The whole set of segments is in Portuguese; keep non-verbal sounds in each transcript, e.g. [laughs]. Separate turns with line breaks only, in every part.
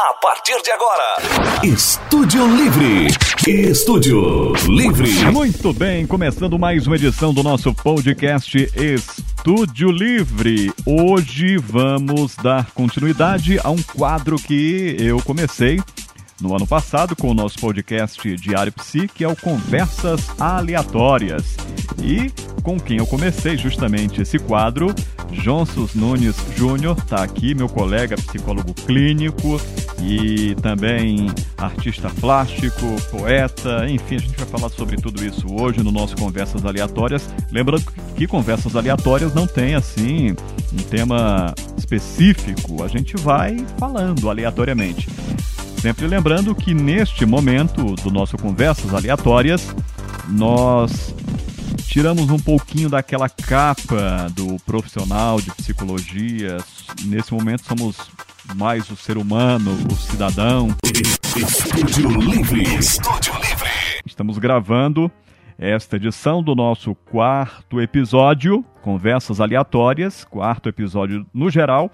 A partir de agora, Estúdio Livre. Estúdio Livre.
Muito bem, começando mais uma edição do nosso podcast Estúdio Livre. Hoje vamos dar continuidade a um quadro que eu comecei no ano passado com o nosso podcast Diário Psi, que é o Conversas Aleatórias. E com quem eu comecei justamente esse quadro, Jonsus Nunes Júnior, está aqui, meu colega psicólogo clínico e também artista plástico, poeta, enfim, a gente vai falar sobre tudo isso hoje no nosso Conversas Aleatórias. Lembrando que Conversas Aleatórias não tem assim um tema específico, a gente vai falando aleatoriamente. Sempre lembrando que neste momento do nosso Conversas Aleatórias, nós tiramos um pouquinho daquela capa do profissional de psicologia. Nesse momento somos mais o ser humano, o cidadão.
Estúdio Livre. Estúdio Livre.
Estamos gravando esta edição do nosso quarto episódio, Conversas Aleatórias, quarto episódio no geral,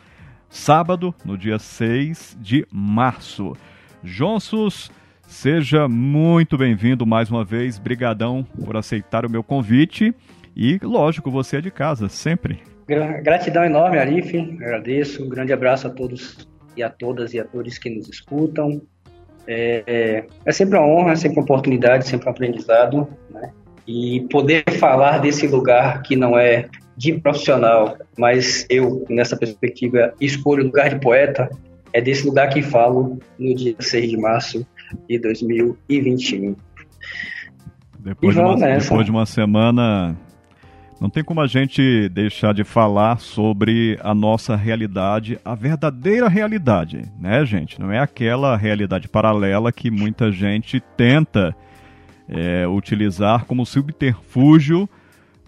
sábado, no dia 6 de março. Jonsus, seja muito bem-vindo mais uma vez. Brigadão por aceitar o meu convite. E, lógico, você é de casa, sempre.
Gratidão enorme, Arif. Agradeço. Um grande abraço a todos e a todas e a todos que nos escutam. É, é, é sempre uma honra, sempre uma oportunidade, sempre um aprendizado. Né? E poder falar desse lugar que não é de profissional, mas eu, nessa perspectiva, escolho o lugar de poeta, é desse lugar que falo no dia 6 de março de 2021.
Depois, de uma, depois de uma semana, não tem como a gente deixar de falar sobre a nossa realidade, a verdadeira realidade, né, gente? Não é aquela realidade paralela que muita gente tenta é, utilizar como subterfúgio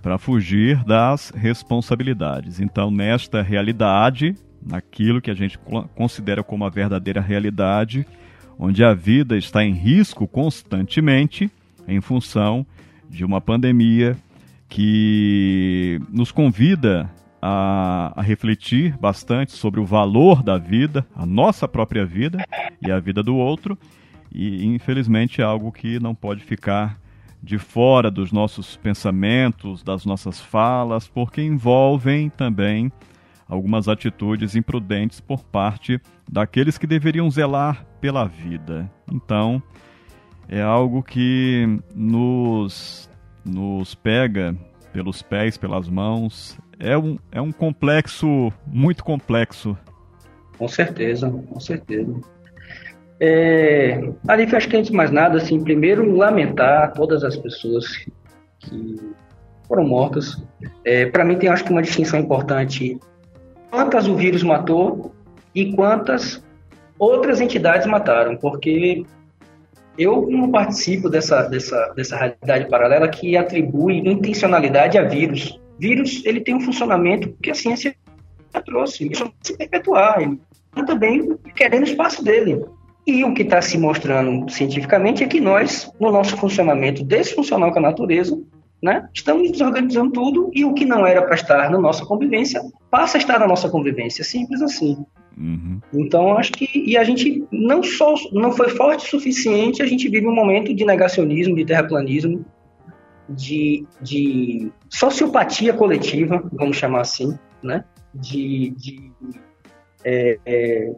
para fugir das responsabilidades. Então, nesta realidade, naquilo que a gente considera como a verdadeira realidade, onde a vida está em risco constantemente em função de uma pandemia que nos convida a, a, refletir bastante sobre o valor da vida, a nossa própria vida e a vida do outro, e infelizmente é algo que não pode ficar de fora dos nossos pensamentos, das nossas falas, porque envolvem também algumas atitudes imprudentes por parte daqueles que deveriam zelar pela vida. Então, é algo que nos, nos pega pelos pés, pelas mãos. É um, é um complexo, muito complexo.
Com certeza, com certeza. É, Arif, acho que antes de mais nada, assim, primeiro lamentar todas as pessoas que foram mortas. É, Para mim tem acho que uma distinção importante quantas o vírus matou e quantas outras entidades mataram, porque eu não participo dessa, dessa, dessa realidade paralela que atribui intencionalidade a vírus. Vírus ele tem um funcionamento que a ciência trouxe, ele só se perpetuar, ele também querendo espaço dele. E o que está se mostrando cientificamente é que nós, no nosso funcionamento desfuncional com a natureza, né? Estamos desorganizando tudo e o que não era para estar na nossa convivência passa a estar na nossa convivência, simples assim. Uhum. Então acho que e a gente não só não foi forte o suficiente, a gente vive um momento de negacionismo, de terraplanismo, de, de sociopatia coletiva, vamos chamar assim, né? De, de é, é,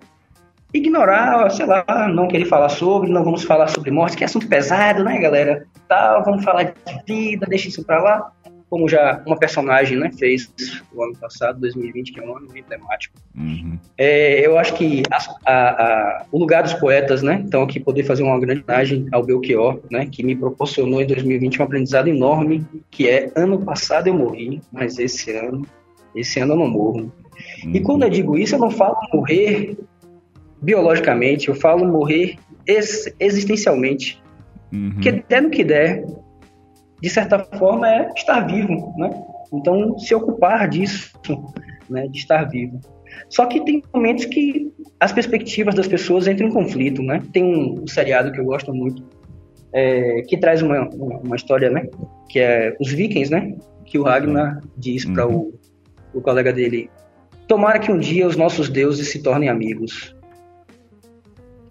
ignorar, sei lá, não querer falar sobre, não vamos falar sobre morte, que é assunto pesado, né, galera? Tal, vamos falar de vida, deixa isso pra lá. Como já uma personagem né, fez o ano passado, 2020, que é um ano emblemático. Uhum. É, eu acho que a, a, a, o lugar dos poetas, né? Então, aqui poder fazer uma grande homenagem ao Belchior, né? Que me proporcionou em 2020 um aprendizado enorme, que é ano passado eu morri, mas esse ano, esse ano eu não morro. Uhum. E quando eu digo isso, eu não falo morrer biologicamente, eu falo morrer ex existencialmente. Uhum. Porque der no que der, de certa forma, é estar vivo, né? Então, se ocupar disso, né, de estar vivo. Só que tem momentos que as perspectivas das pessoas entram em conflito, né? Tem um, seriado que eu gosto muito, é, que traz uma, uma, história, né? Que é os vikings, né? Que o Ragnar diz para uhum. o, o colega dele: Tomara que um dia os nossos deuses se tornem amigos.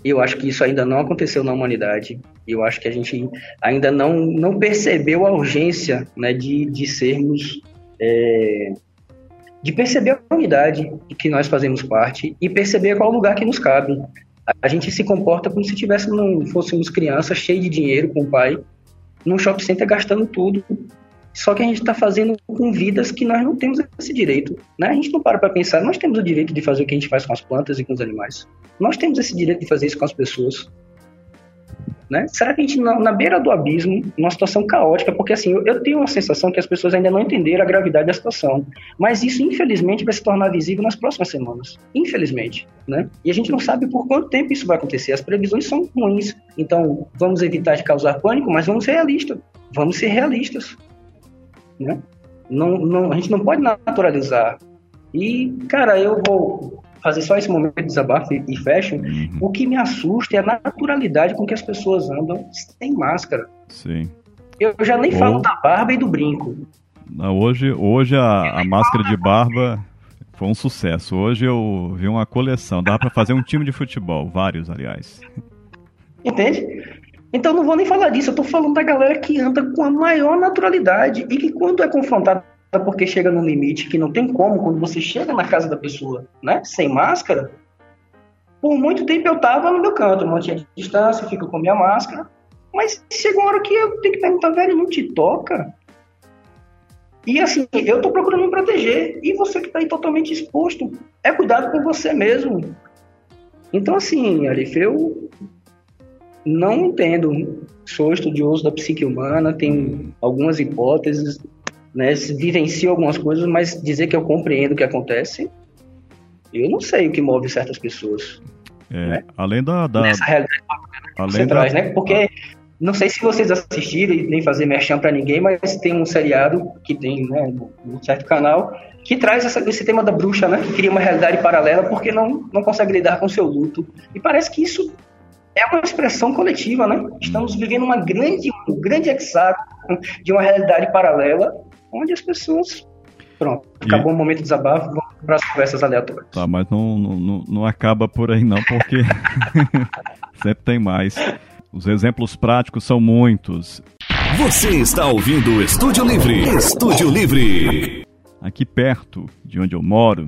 Eu acho que isso ainda não aconteceu na humanidade. Eu acho que a gente ainda não, não percebeu a urgência né, de, de sermos. É, de perceber a unidade de que nós fazemos parte e perceber qual lugar que nos cabe. A gente se comporta como se tivéssemos, fôssemos crianças cheias de dinheiro com o pai, num shopping center gastando tudo. Só que a gente está fazendo com vidas que nós não temos esse direito. Né? A gente não para para pensar, nós temos o direito de fazer o que a gente faz com as plantas e com os animais. Nós temos esse direito de fazer isso com as pessoas. Né? Será que a gente, na, na, beira do abismo, numa situação caótica, porque assim, eu, eu, tenho a sensação que as pessoas ainda não entenderam a gravidade da situação, mas isso, infelizmente, vai se tornar visível nas próximas semanas. Infelizmente. Né? E a gente não sabe por quanto tempo isso vai acontecer. As previsões são ruins. Então, vamos evitar de causar pânico, mas vamos ser realistas. Vamos ser realistas. Né? Não, não, a gente não pode naturalizar. E, cara, eu vou fazer só esse momento de desabafo e, e fecho. Uhum. O que me assusta é a naturalidade com que as pessoas andam sem máscara.
Sim.
Eu já nem Ou... falo da barba e do brinco.
Não, hoje, hoje a, a máscara de barba foi um sucesso. Hoje eu vi uma coleção. Dá para fazer um time de futebol, vários, aliás.
Entende? Então não vou nem falar disso. Eu tô falando da galera que anda com a maior naturalidade e que quando é confrontada porque chega num limite que não tem como, quando você chega na casa da pessoa, né, sem máscara, por muito tempo eu tava no meu canto, mantinha de distância, fico com minha máscara, mas chega uma hora que eu tenho que perguntar, velho, não te toca? E assim, eu tô procurando me proteger, e você que tá aí totalmente exposto, é cuidado com você mesmo. Então assim, Arif, eu não entendo, sou estudioso da psique humana, tenho algumas hipóteses, né, vivencio algumas coisas, mas dizer que eu compreendo o que acontece, eu não sei o que move certas pessoas.
É, né? Além da, da...
Nessa realidade além você da... traz, né? Porque não sei se vocês assistiram e nem fazer merchan para ninguém, mas tem um seriado que tem, né, no certo canal, que traz essa, esse tema da bruxa, né? Que cria uma realidade paralela porque não, não consegue lidar com seu luto. E parece que isso é uma expressão coletiva, né? Estamos vivendo uma grande, um grande hexágono de uma realidade paralela onde as pessoas. Pronto, acabou e... o momento de desabafo, vamos para as conversas aleatórias.
Tá, mas não, não, não acaba por aí não, porque [laughs] sempre tem mais. Os exemplos práticos são muitos.
Você está ouvindo o Estúdio Livre. Estúdio Livre.
Aqui perto de onde eu moro,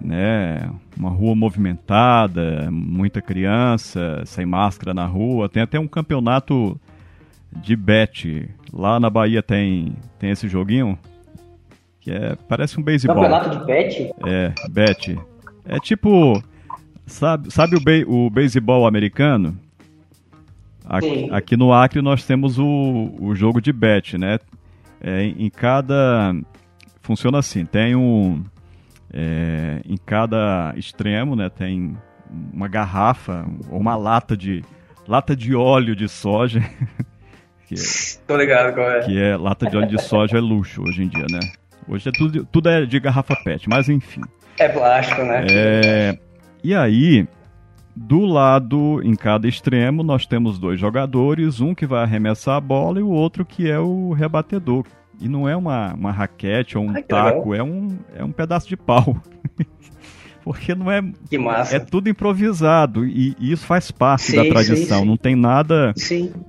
né, uma rua movimentada, muita criança sem máscara na rua, tem até um campeonato de bet. Lá na Bahia tem, tem esse joguinho que é parece um beisebol.
Campeonato de bet?
É, bet. É tipo, sabe, sabe o, be, o beisebol americano? Aqui, aqui, no Acre nós temos o, o jogo de bet, né? É, em cada funciona assim, tem um é, em cada extremo, né? Tem uma garrafa ou uma lata de lata de óleo de soja [laughs]
Que é, Tô ligado qual é.
Que é lata de óleo de soja é luxo hoje em dia, né? Hoje é tudo, tudo é de garrafa PET, mas enfim.
É plástico, né?
É, e aí, do lado, em cada extremo, nós temos dois jogadores, um que vai arremessar a bola e o outro que é o rebatedor. E não é uma, uma raquete ou um Ai, taco, é um, é um pedaço de pau. [laughs] porque não é.
Que massa.
É tudo improvisado e, e isso faz parte sim, da tradição. Sim, sim. Não tem nada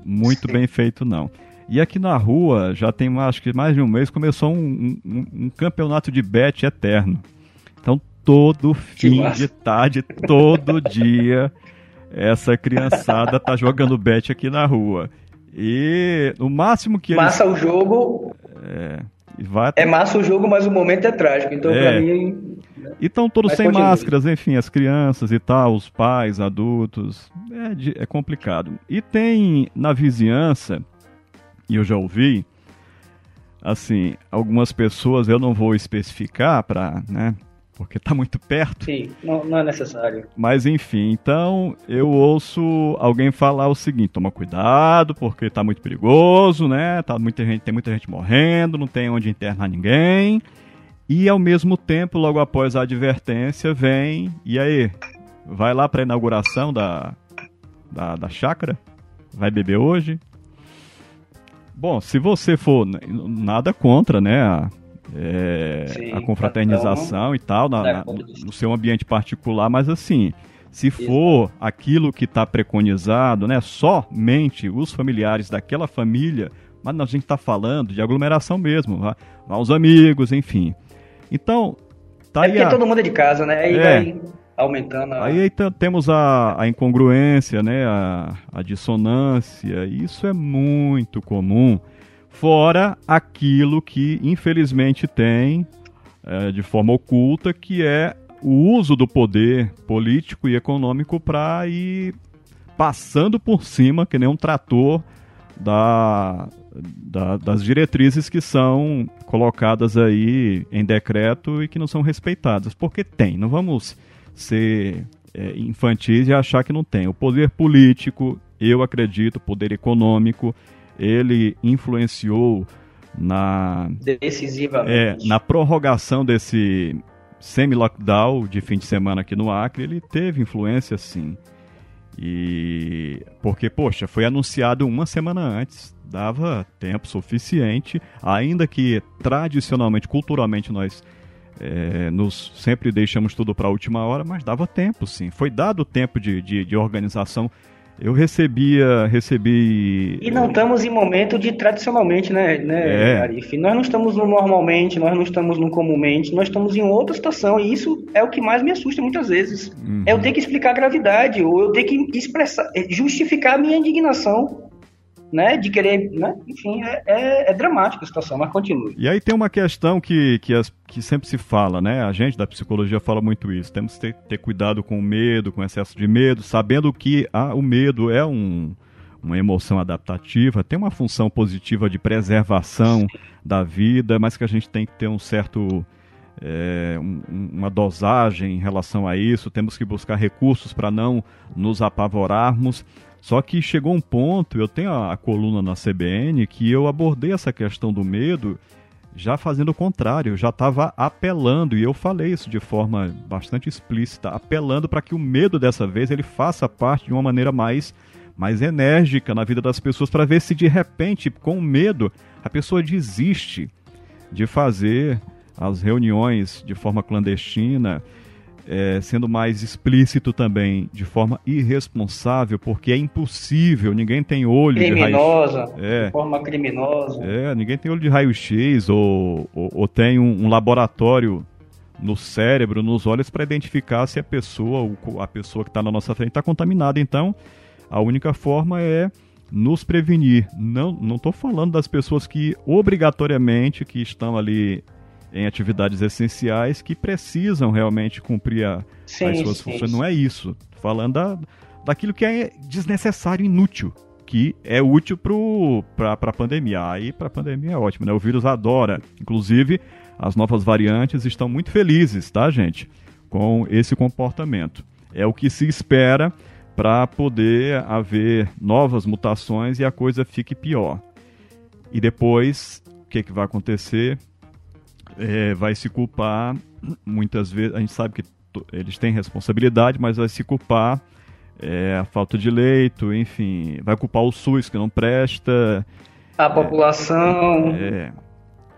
muito bem feito, não. E aqui na rua, já tem acho que mais de um mês, começou um, um, um campeonato de bet eterno. Então, todo fim de tarde, todo dia, essa criançada tá jogando bet aqui na rua. E o máximo que
eles... Massa o jogo.
É, vai...
é massa o jogo, mas o momento é trágico. Então, é. pra mim,
e estão todos Mas sem continue. máscaras, enfim, as crianças e tal, os pais, adultos. É, é complicado. E tem na vizinhança, e eu já ouvi, assim, algumas pessoas, eu não vou especificar para, né, porque está muito perto.
Sim, não, não, é necessário.
Mas enfim, então eu ouço alguém falar o seguinte: toma cuidado, porque está muito perigoso, né? Tá muita gente, tem muita gente morrendo, não tem onde internar ninguém. E ao mesmo tempo, logo após a advertência, vem. E aí? Vai lá para a inauguração da, da, da chácara? Vai beber hoje? Bom, se você for. Nada contra, né? A, é, Sim, a confraternização e tal, na, na, no seu ambiente particular, mas assim, Se for aquilo que está preconizado, né, somente os familiares daquela família, mas a gente está falando de aglomeração mesmo, aos amigos, enfim. Então,
tá é aí. Porque a... todo mundo é de casa, né? Aí é. vai aumentando. A...
Aí temos a, a incongruência, né? A, a dissonância. Isso é muito comum. Fora aquilo que, infelizmente, tem é, de forma oculta, que é o uso do poder político e econômico para ir passando por cima, que nem um trator, da, da, das diretrizes que são colocadas aí em decreto e que não são respeitadas. Porque tem, não vamos ser é, infantis e achar que não tem. O poder político, eu acredito, poder econômico, ele influenciou na
decisivamente
é, na prorrogação desse semi-lockdown de fim de semana aqui no Acre, ele teve influência sim. E porque, poxa, foi anunciado uma semana antes, dava tempo suficiente, ainda que tradicionalmente, culturalmente nós é, nos sempre deixamos tudo para a última hora, mas dava tempo, sim. Foi dado tempo de, de, de organização eu recebia, recebi.
E não estamos em momento de tradicionalmente, né, né, é. Arif? Nós não estamos no normalmente, nós não estamos no comumente, nós estamos em outra situação. E isso é o que mais me assusta muitas vezes. Uhum. É eu ter que explicar a gravidade, ou eu ter que expressar, justificar a minha indignação né, de querer, né, enfim, é, é, é, dramática a situação, mas continue.
E aí tem uma questão que, que, as, que sempre se fala, né, a gente da psicologia fala muito isso, temos que ter, ter cuidado com o medo, com o excesso de medo, sabendo que ah, o medo é um, uma emoção adaptativa, tem uma função positiva de preservação da vida, mas que a gente tem que ter um certo... É, um, uma dosagem em relação a isso, temos que buscar recursos para não nos apavorarmos, só que chegou um ponto, eu tenho a, a, coluna na CBN, que eu abordei essa questão do medo já fazendo o contrário, já estava apelando, e eu falei isso de forma bastante explícita, apelando para que o medo dessa vez ele faça parte de uma maneira mais, mais enérgica na vida das pessoas, para ver se de repente, com medo, a pessoa desiste de fazer as reuniões de forma clandestina, é, sendo mais explícito também, de forma irresponsável, porque é impossível, ninguém tem olho
criminosa, de raio é, de forma criminosa.
É, ninguém tem olho de raio-x ou, ou, ou, tem um, um, laboratório no cérebro, nos olhos, para identificar se a pessoa, a pessoa que está na nossa frente, está contaminada. Então, a única forma é nos prevenir. Não estou falando das pessoas que obrigatoriamente que estão ali em atividades essenciais que precisam realmente cumprir a, sim, as suas sim, funções. Sim. Não é isso. Falando da, daquilo que é desnecessário, inútil, que é útil para a pandemia. Aí para a pandemia é ótimo, né? O vírus adora. Inclusive, as novas variantes estão muito felizes, tá, gente? Com esse comportamento. É o que se espera para poder haver novas mutações e a coisa fique pior. E depois, o que, que vai acontecer? É, vai se culpar, muitas vezes, a gente sabe que eles têm responsabilidade, mas vai se culpar é, a falta de leito, enfim, vai culpar o SUS que não presta.
A população.
É,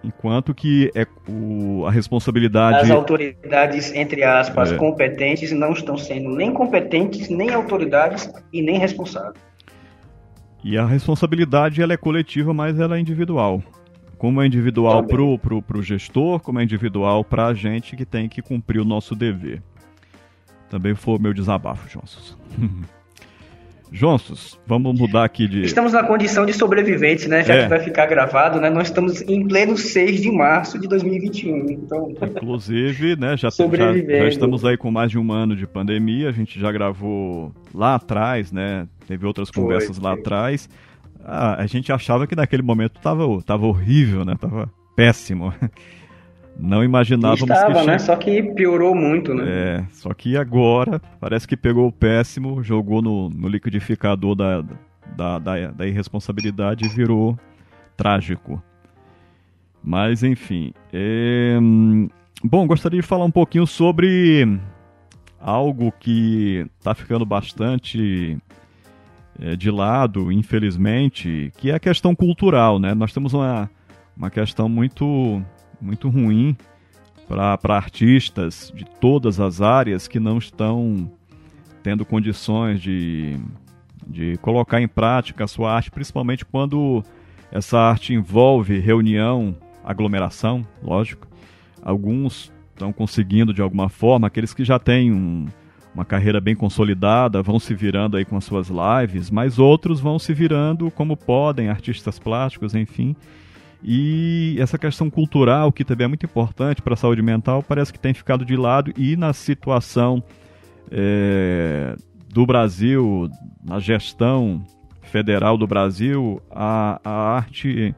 enquanto que é o, a responsabilidade.
As autoridades, entre aspas, é. competentes não estão sendo nem competentes, nem autoridades e nem responsáveis.
E a responsabilidade ela é coletiva, mas ela é individual. Como é individual para o pro, pro gestor, como é individual para a gente que tem que cumprir o nosso dever. Também foi o meu desabafo, Jonsos. [laughs] Jonsos, vamos mudar aqui de.
Estamos na condição de sobreviventes, né? Já é. que vai ficar gravado, né? Nós estamos em pleno 6 de março de 2021. Então...
Inclusive, né? Já, já, já, estamos aí com mais de um ano de pandemia. A gente já gravou lá atrás, né? Teve outras conversas foi, lá foi. atrás a, a gente achava que naquele momento estava tava horrível, né? Tava péssimo. [laughs] Não imaginávamos
Estava, que né? Só que piorou muito, né?
É, só que agora parece que pegou o péssimo, jogou no, no liquidificador da, da, da, da irresponsabilidade e virou trágico. Mas enfim. É... Bom, gostaria de falar um pouquinho sobre algo que está ficando bastante de lado, infelizmente, que é a questão cultural, né? Nós temos uma, uma questão muito, muito ruim para artistas de todas as áreas que não estão tendo condições de, de colocar em prática a sua arte, principalmente quando essa arte envolve reunião, aglomeração, lógico. Alguns estão conseguindo de alguma forma, aqueles que já têm um, uma carreira bem consolidada vão se virando aí com as suas lives, mas outros vão se virando como podem, artistas plásticos, enfim. E essa questão cultural, que também é muito importante para a saúde mental, parece que tem ficado de lado e na situação é, do Brasil, na gestão federal do Brasil, a, a arte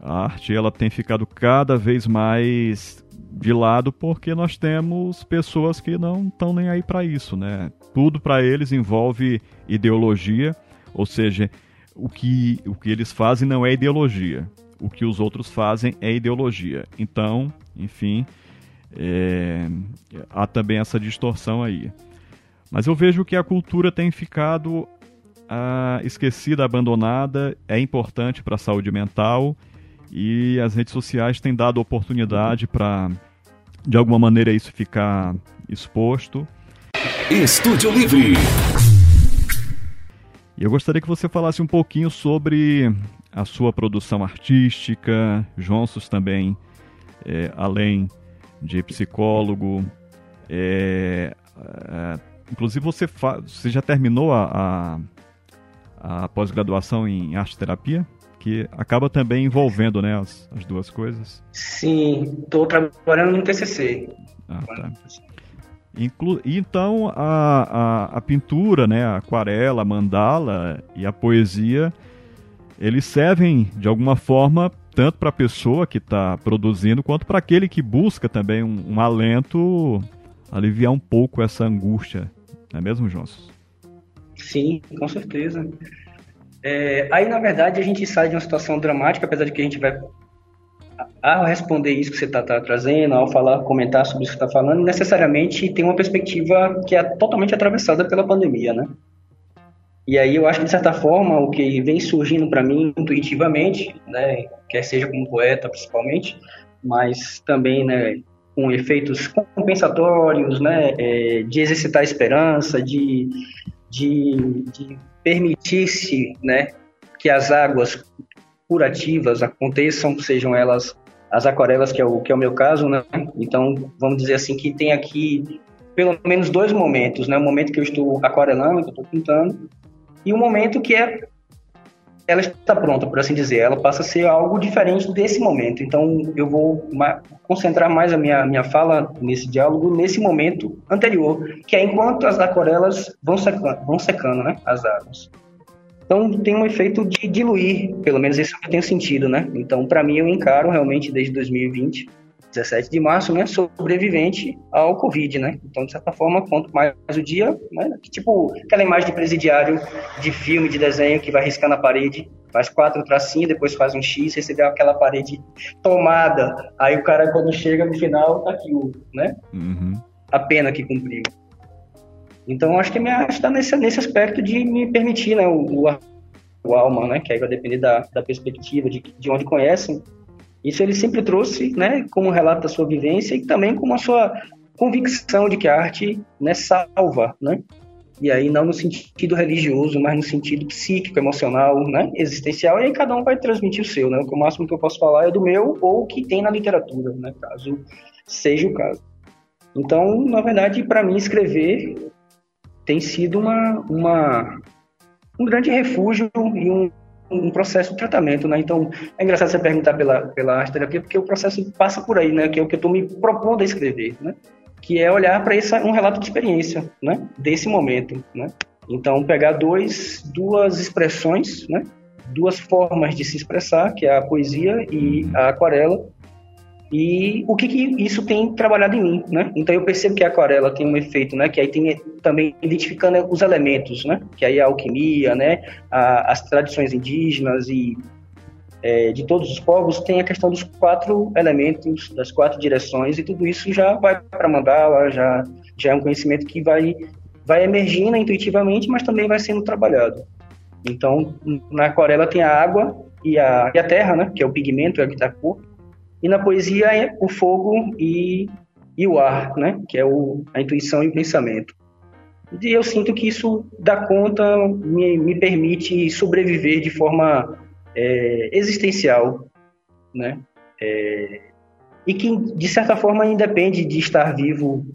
a arte ela tem ficado cada vez mais de lado porque nós temos pessoas que não estão nem aí para isso, né? Tudo para eles envolve ideologia, ou seja, o que, o que eles fazem não é ideologia, o que os outros fazem é ideologia. Então, enfim, é, há também essa distorção aí. Mas eu vejo que a cultura tem ficado ah, esquecida, abandonada, é importante para a saúde mental e as redes sociais têm dado oportunidade para, de alguma maneira, isso ficar exposto.
Estúdio Livre.
E eu gostaria que você falasse um pouquinho sobre a sua produção artística, Jonsos também, é, além de psicólogo. É, é, inclusive, você, você já terminou a, a, a pós-graduação em arte terapia? Que acaba também envolvendo né, as, as duas coisas.
Sim, estou trabalhando no TCC. Ah, tá.
Inclu então a, a, a, pintura, né, a aquarela, a mandala e a poesia, eles servem de alguma forma tanto para a pessoa que está produzindo quanto para aquele que busca também um, um, alento, aliviar um pouco essa angústia, não é mesmo, João?
Sim, com certeza. É, aí, na verdade, a gente sai de uma situação dramática, apesar de que a gente vai ao responder isso que você está tá trazendo, ao falar, comentar sobre isso que está falando, necessariamente tem uma perspectiva que é totalmente atravessada pela pandemia, né? E aí eu acho que de certa forma o que vem surgindo para mim intuitivamente, né, quer seja como poeta principalmente, mas também, né, com efeitos compensatórios, né, é, de exercitar a esperança, de, de, de permitisse né, que as águas curativas aconteçam, sejam elas as aquarelas, que é o, que é o meu caso, né? Então, vamos dizer assim, que tem aqui pelo menos dois momentos, né? O momento que eu estou aquarelando, que eu estou pintando, e o momento que é ela está pronta, por assim dizer, ela passa a ser algo diferente desse momento. Então, eu vou concentrar mais a minha, minha fala nesse diálogo nesse momento anterior, que é enquanto as aquarelas vão secando, vão secando né, as águas. Então, tem um efeito de diluir, pelo menos isso que tenho sentido, né? Então, para mim, eu encaro realmente desde 2020 17 de março, né, sobrevivente ao Covid, né? Então, de certa forma, quanto mais o dia, né, tipo aquela imagem de presidiário de filme, de desenho que vai riscar na parede, faz quatro tracinhos, depois faz um X, recebeu aquela parede tomada. Aí o cara, quando chega no final, tá aqui o, né? Uhum. A pena que cumpriu. Então, acho que minha está nesse, nesse aspecto de me permitir, né, o, o, o alma, né, que aí vai depender da, da perspectiva, de, de onde conhecem, isso ele sempre trouxe, né, como relato da sua vivência e também como a sua convicção de que a arte né, salva, né? E aí não no sentido religioso, mas no sentido psíquico, emocional, né, existencial. E aí cada um vai transmitir o seu, né? O máximo que eu posso falar é do meu ou o que tem na literatura, né, caso seja o caso. Então, na verdade, para mim escrever tem sido uma, uma um grande refúgio e um um processo de tratamento, né? Então, é engraçado você perguntar pela, pela arte terapia, porque o processo passa por aí, né? Que é o que eu estou me propondo a escrever, né? Que é olhar para esse um relato de experiência, né? Desse momento, né? Então, pegar dois, duas expressões, né? Duas formas de se expressar, que é a poesia e a aquarela, e o que, que isso tem trabalhado em mim, né? Então eu percebo que a aquarela tem um efeito, né? Que aí tem também identificando os elementos, né? Que aí a alquimia, né? A, as tradições indígenas e é, de todos os povos tem a questão dos quatro elementos, das quatro direções e tudo isso já vai para mandala, já já é um conhecimento que vai vai emergindo intuitivamente, mas também vai sendo trabalhado. Então na aquarela tem a água e a, e a terra, né? Que é o pigmento, é o que dá cor e na poesia é o fogo e, e o ar, né? Que é o, a intuição e o pensamento. E eu sinto que isso dá conta, me, me permite sobreviver de forma é, existencial, né? É, e que, de certa forma, independe de estar vivo,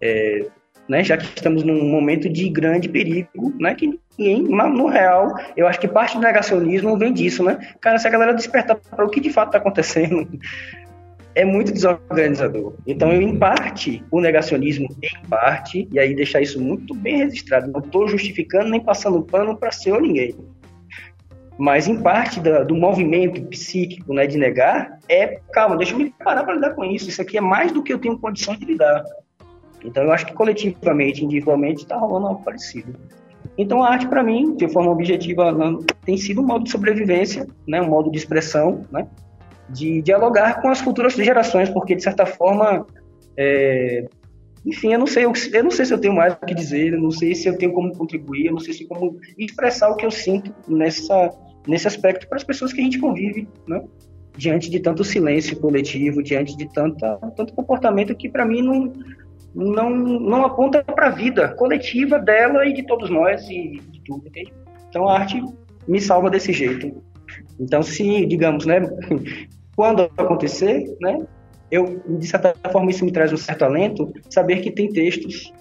é, né? já que estamos num momento de grande perigo, né? que ninguém, no real, eu acho que parte do negacionismo vem disso, né? Cara, se a galera despertar para o que de fato está acontecendo, [laughs] é muito desorganizador. Então, eu, em parte, o negacionismo, em parte, e aí deixar isso muito bem registrado, não estou justificando nem passando pano para ser ou ninguém. Mas, em parte da, do movimento psíquico né, de negar, é, calma, deixa eu me parar para lidar com isso. Isso aqui é mais do que eu tenho condições de lidar. Então, eu acho que coletivamente, individualmente, está rolando algo parecido. Então, a arte, para mim, de forma objetiva, tem sido um modo de sobrevivência, né, um modo de expressão, né, de dialogar com as futuras gerações, porque de certa forma, é, enfim, eu não sei, eu não sei se eu tenho mais o que dizer, eu não sei se eu tenho como contribuir, eu não sei se como expressar o que eu sinto nessa nesse aspecto para as pessoas que a gente convive, né? diante de tanto silêncio coletivo, diante de tanta, tanto comportamento que para mim não, não, não aponta para a vida coletiva dela e de todos nós e de tudo, entende? Então a arte me salva desse jeito. Então, se, digamos, né, [laughs] quando acontecer, né, eu, de certa forma, isso me traz um certo alento, saber que tem textos,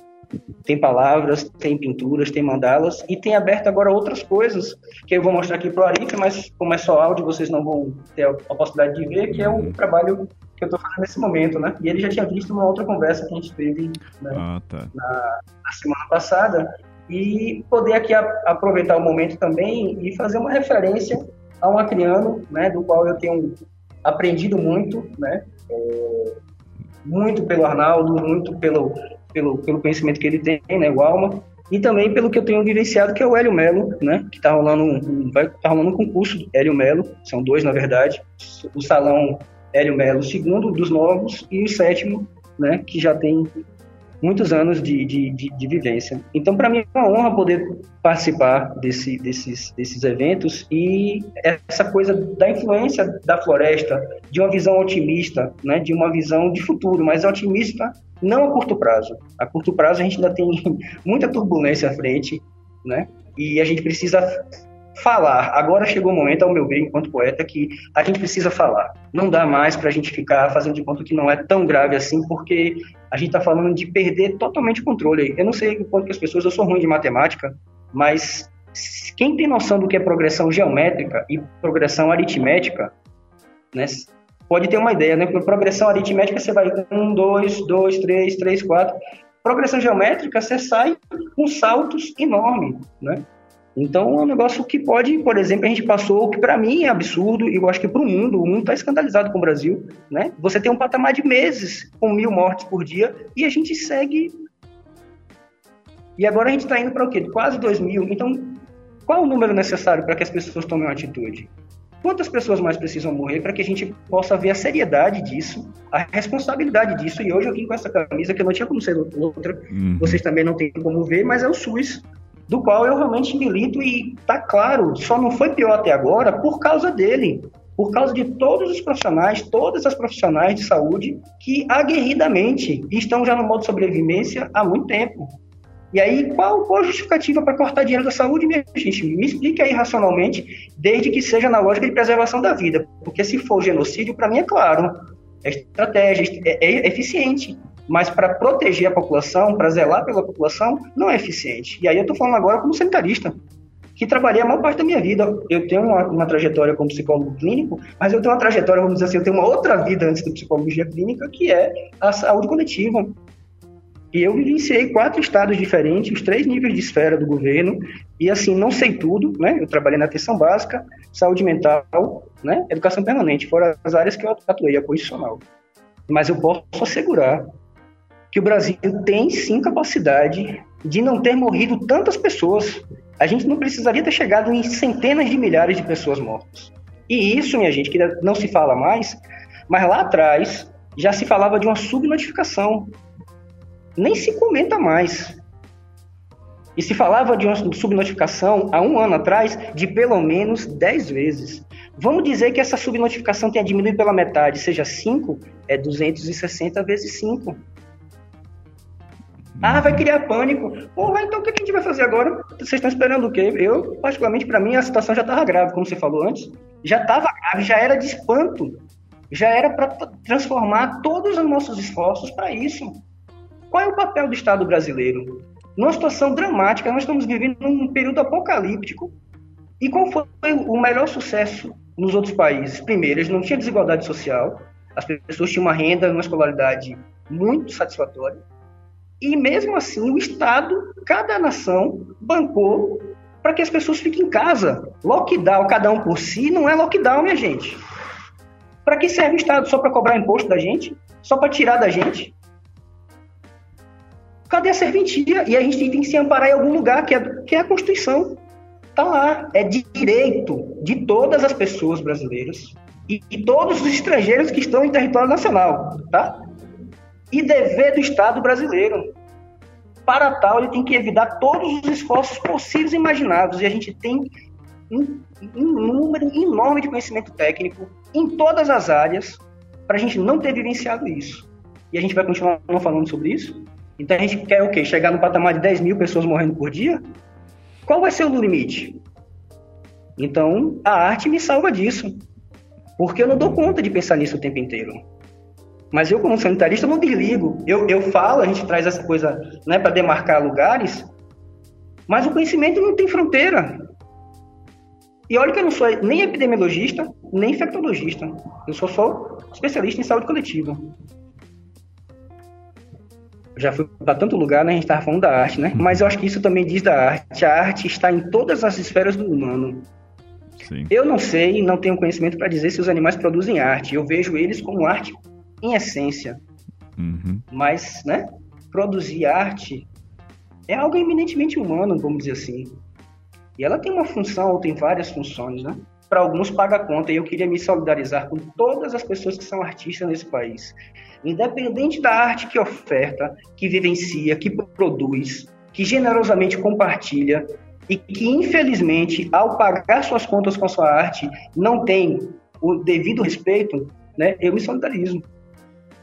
tem palavras, tem pinturas, tem mandalas, e tem aberto agora outras coisas, que eu vou mostrar aqui para o Arif, mas como é só áudio, vocês não vão ter a, possibilidade de ver, que é um trabalho que eu estou fazendo nesse momento, né? E ele já tinha visto uma outra conversa que a gente teve né, ah, tá. na, na, semana passada, e poder aqui a, aproveitar o momento também e fazer uma referência a um acriano, né, do qual eu tenho aprendido muito, né, é, muito pelo Arnaldo, muito pelo, pelo, pelo conhecimento que ele tem, né, o Alma, e também pelo que eu tenho vivenciado, que é o Hélio Melo, né, que está rolando, um, vai, tá rolando um concurso Hélio Melo, são dois, na verdade, o Salão Hélio Melo, segundo dos novos, e o sétimo, né, que já tem muitos anos de, de, de, de vivência. Então, para mim, é uma honra poder participar desse, desses, desses eventos e essa coisa da influência da floresta, de uma visão otimista, né, de uma visão de futuro, mas otimista não a curto prazo. A curto prazo a gente ainda tem [laughs] muita turbulência à frente, né? E a gente precisa falar. Agora chegou o momento, ao meu ver, enquanto poeta, que a gente precisa falar. Não dá mais para a gente ficar fazendo de conta que não é tão grave assim, porque a gente está falando de perder totalmente o controle. Eu não sei o quanto que as pessoas, eu sou ruim de matemática, mas quem tem noção do que é progressão geométrica e progressão aritmética, né, pode ter uma ideia, né? Progressão aritmética você vai 1, 2, 2, 3, 3, 4. Progressão geométrica você sai com saltos enormes, né? Então é um negócio que pode, por exemplo, a gente passou, que para mim é absurdo, e eu acho que para o mundo, o mundo está escandalizado com o Brasil, né? Você tem um patamar de meses com mil mortes por dia e a gente segue. E agora a gente está indo para o quê? Quase dois mil. Então, qual o número necessário para que as pessoas tomem uma atitude? Quantas pessoas mais precisam morrer para que a gente possa ver a seriedade disso, a responsabilidade disso? E hoje eu vim com essa camisa que eu não tinha como ser outra, uhum. vocês também não têm como ver, mas é o SUS do qual eu realmente milito e tá claro, só não foi pior até agora por causa dele, por causa de todos os profissionais, todas as profissionais de saúde que aguerridamente estão já no modo sobrevivência há muito tempo. E aí, qual, qual a justificativa para cortar dinheiro da saúde, minha gente? Me explique aí racionalmente, desde que seja na lógica de preservação da vida. Porque se for genocídio, para mim é claro, é estratégia, é, é eficiente mas para proteger a população, para zelar pela população, não é eficiente. E aí eu estou falando agora como sanitarista, que trabalhei a maior parte da minha vida. Eu tenho uma, uma, trajetória como psicólogo clínico, mas eu tenho uma trajetória, vamos dizer assim, eu tenho uma outra vida antes da psicologia clínica, que é a saúde coletiva. E eu vivenciei quatro estados diferentes, os três níveis de esfera do governo, e assim, não sei tudo, né? Eu trabalhei na atenção básica, saúde mental, né? Educação permanente, fora as áreas que eu atuei, a posicional. Mas eu posso assegurar que o Brasil tem sim capacidade de não ter morrido tantas pessoas. A gente não precisaria ter chegado em centenas de milhares de pessoas mortas. E isso, minha gente, que não se fala mais, mas lá atrás já se falava de uma subnotificação. Nem se comenta mais. E se falava de uma subnotificação há um ano atrás de pelo menos 10 vezes. Vamos dizer que essa subnotificação tenha diminuído pela metade, seja 5, é 260 vezes 5. Ah, vai criar pânico. Porra, então o que a gente vai fazer agora? Vocês estão esperando o quê? Eu, particularmente, para mim, a situação já estava grave, como você falou antes. Já estava grave, já era de espanto. Já era para transformar todos os nossos esforços para isso. Qual é o papel do Estado brasileiro? Numa situação dramática, nós estamos vivendo um período apocalíptico. E qual foi o melhor sucesso nos outros países? Primeiro, eles não tinham desigualdade social, as pessoas tinham uma renda, uma escolaridade muito satisfatória. E mesmo assim, o Estado, cada nação, bancou para que as pessoas fiquem em casa. Lockdown, cada um por si, não é lockdown, minha gente. Para que serve o Estado? Só para cobrar imposto da gente? Só para tirar da gente? Cadê a serventia? E a gente tem que se amparar em algum lugar, que é, que é a Constituição. Está lá. É direito de todas as pessoas brasileiras e, e todos os estrangeiros que estão em território nacional. Tá? E dever do Estado brasileiro. Para tal, ele tem que evitar todos os esforços possíveis e imaginados. E a gente tem um, um número enorme de conhecimento técnico em todas as áreas para a gente não ter vivenciado isso. E a gente vai continuar falando sobre isso? Então a gente quer o quê? Chegar no patamar de 10 mil pessoas morrendo por dia? Qual vai ser o limite? Então a arte me salva disso. Porque eu não dou conta de pensar nisso o tempo inteiro. Mas eu, como sanitarista, não desligo. Eu, eu falo, a gente traz essa coisa né, para demarcar lugares, mas o conhecimento não tem fronteira. E olha que eu não sou nem epidemiologista, nem infectologista. Eu sou só especialista em saúde coletiva. Já fui para tanto lugar, né? A gente estava falando da arte, né? Mas eu acho que isso também diz da arte. A arte está em todas as esferas do humano. Sim. Eu não sei, não tenho conhecimento para dizer se os animais produzem arte. Eu vejo eles como arte em essência. Uhum. Mas, né, produzir arte é algo eminentemente humano, vamos dizer assim. E ela tem uma função, ou tem várias funções, né? Para alguns paga a conta, e eu queria me solidarizar com todas as pessoas que são artistas nesse país. Independente da arte que oferta, que vivencia, que produz, que generosamente compartilha, e que, infelizmente, ao pagar suas contas com a sua arte, não tem o devido respeito, né? Eu me solidarizo.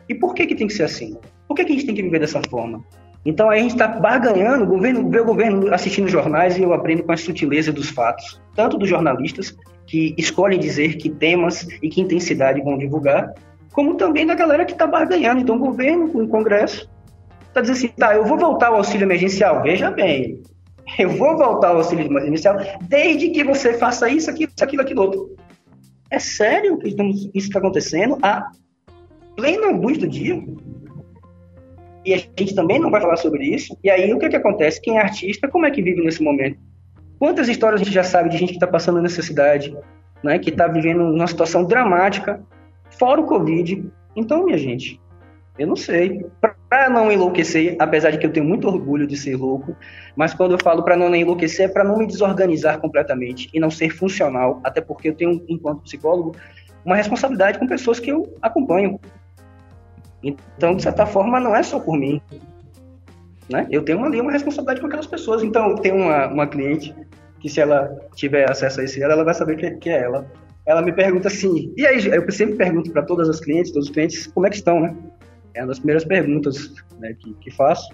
E por que, que tem que ser assim? Por que, que a gente tem que viver dessa forma? Então aí a gente está barganhando, o governo, vê o governo assistindo jornais e eu aprendo com a sutileza dos fatos, tanto dos jornalistas, que escolhem dizer que temas e que intensidade vão divulgar, como também da galera que está barganhando. Então o governo, o Congresso, está dizendo assim, tá, eu vou voltar ao auxílio emergencial. Veja bem, eu vou voltar ao auxílio emergencial desde que você faça isso, aquilo, aquilo, aquilo outro. É sério que isso está acontecendo? Há plena luz do dia. E a gente também não vai falar sobre isso. E aí o que, é que acontece? Quem é artista, como é que vive nesse momento? Quantas histórias a gente já sabe de gente que está passando necessidade, né, que está vivendo uma situação dramática, fora o Covid? Então, minha gente, eu não sei. Para não enlouquecer, apesar de que eu tenho muito orgulho de ser louco, mas quando eu falo para não enlouquecer é para não me desorganizar completamente e não ser funcional, até porque eu tenho, enquanto psicólogo, uma responsabilidade com pessoas que eu acompanho, então, de certa forma, não é só por mim. Né? Eu tenho ali uma responsabilidade com aquelas pessoas. Então, tem uma, uma cliente que, se ela tiver acesso a esse ela, ela vai saber que, que é ela. Ela me pergunta assim, e aí, eu sempre pergunto para todas as clientes, todos os clientes, como é que estão, né? É uma das primeiras perguntas né, que, que faço.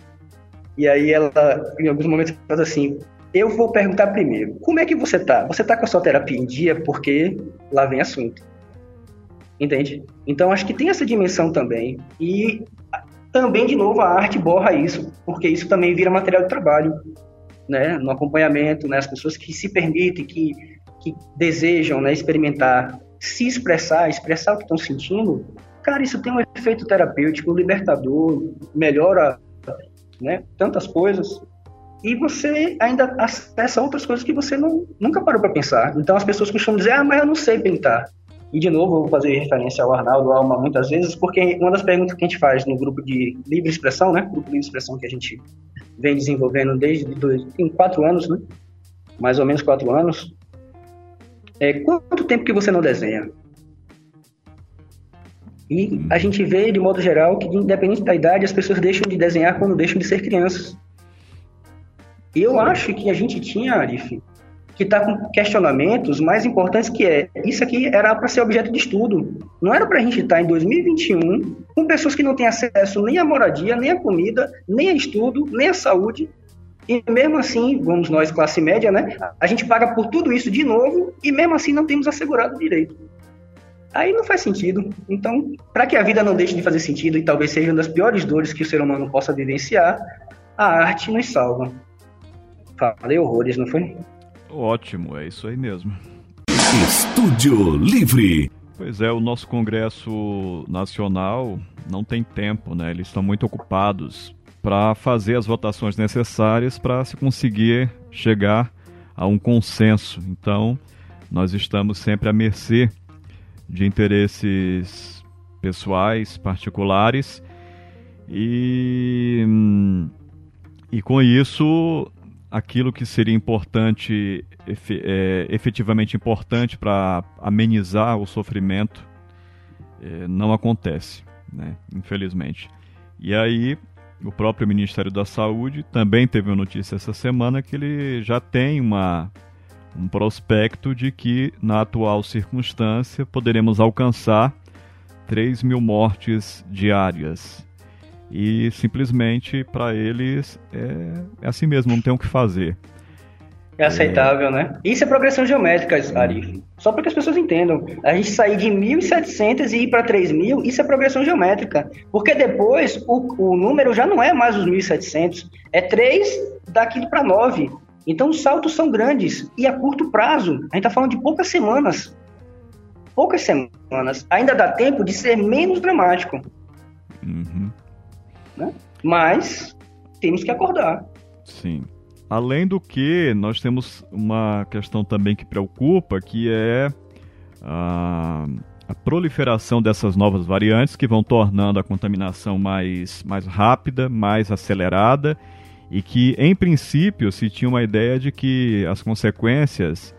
E aí ela, em alguns momentos, faz assim, eu vou perguntar primeiro, como é que você tá? Você tá com a sua terapia em dia? Porque lá vem assunto. Entende? Então acho que tem essa dimensão também. E também, de novo, a arte borra isso, porque isso também vira material de trabalho, né? No acompanhamento, né? As pessoas que se permitem, que, que desejam né, experimentar, se expressar, expressar o que estão sentindo, cara, isso tem um efeito terapêutico, libertador, melhora né, tantas coisas. E você ainda acessa outras coisas que você não, nunca parou para pensar. Então as pessoas costumam dizer, ah, mas eu não sei pintar. E, de novo, eu vou fazer referência ao Arnaldo Alma muitas vezes, porque uma das perguntas que a gente faz no grupo de livre expressão, né? Grupo de livre expressão que a gente vem desenvolvendo desde dois, tem quatro anos, né? Mais ou menos quatro anos. É, quanto tempo que você não desenha? E a gente vê, de modo geral, que independente da idade, as pessoas deixam de desenhar quando deixam de ser crianças. E eu acho que a gente tinha, Arif, que está com questionamentos mais importantes que é, isso aqui era para ser objeto de estudo. Não era para a gente estar tá em 2021 com pessoas que não têm acesso nem à moradia, nem à comida, nem a estudo, nem à saúde. E mesmo assim, vamos nós, classe média, né? A gente paga por tudo isso de novo e mesmo assim não temos assegurado o direito. Aí não faz sentido. Então, para que a vida não deixe de fazer sentido e talvez seja uma das piores dores que o ser humano possa vivenciar, a arte nos salva. Falei horrores, não foi?
Ótimo, é isso aí mesmo.
Estúdio Livre.
Pois é, o nosso Congresso Nacional não tem tempo, né? Eles estão muito ocupados para fazer as votações necessárias para se conseguir chegar a um consenso. Então, nós estamos sempre à mercê de interesses pessoais, particulares, e, e com isso aquilo que seria importante, é, efetivamente importante para amenizar o sofrimento, é, não acontece, né? infelizmente. E aí, o próprio Ministério da Saúde também teve uma notícia essa semana que ele já tem uma, um prospecto de que, na atual circunstância, poderemos alcançar 3 mil mortes diárias e simplesmente para eles é, é, assim mesmo, não tem o que fazer.
É aceitável, é... né? Isso é progressão geométrica, Arif. Só para que as pessoas entendam. A gente sair de 1.700 e ir para 3.000, isso é progressão geométrica. Porque depois o, o número já não é mais os 1.700, é 3 daqui para 9. Então os saltos são grandes e a curto prazo. A gente está falando de poucas semanas. Poucas semanas. Ainda dá tempo de ser menos dramático. Uhum. Né? Mas temos que acordar.
Sim. Além do que, nós temos uma questão também que preocupa, que é a, a proliferação dessas novas variantes que vão tornando a contaminação mais, mais rápida, mais acelerada e que, em princípio, se tinha uma ideia de que as consequências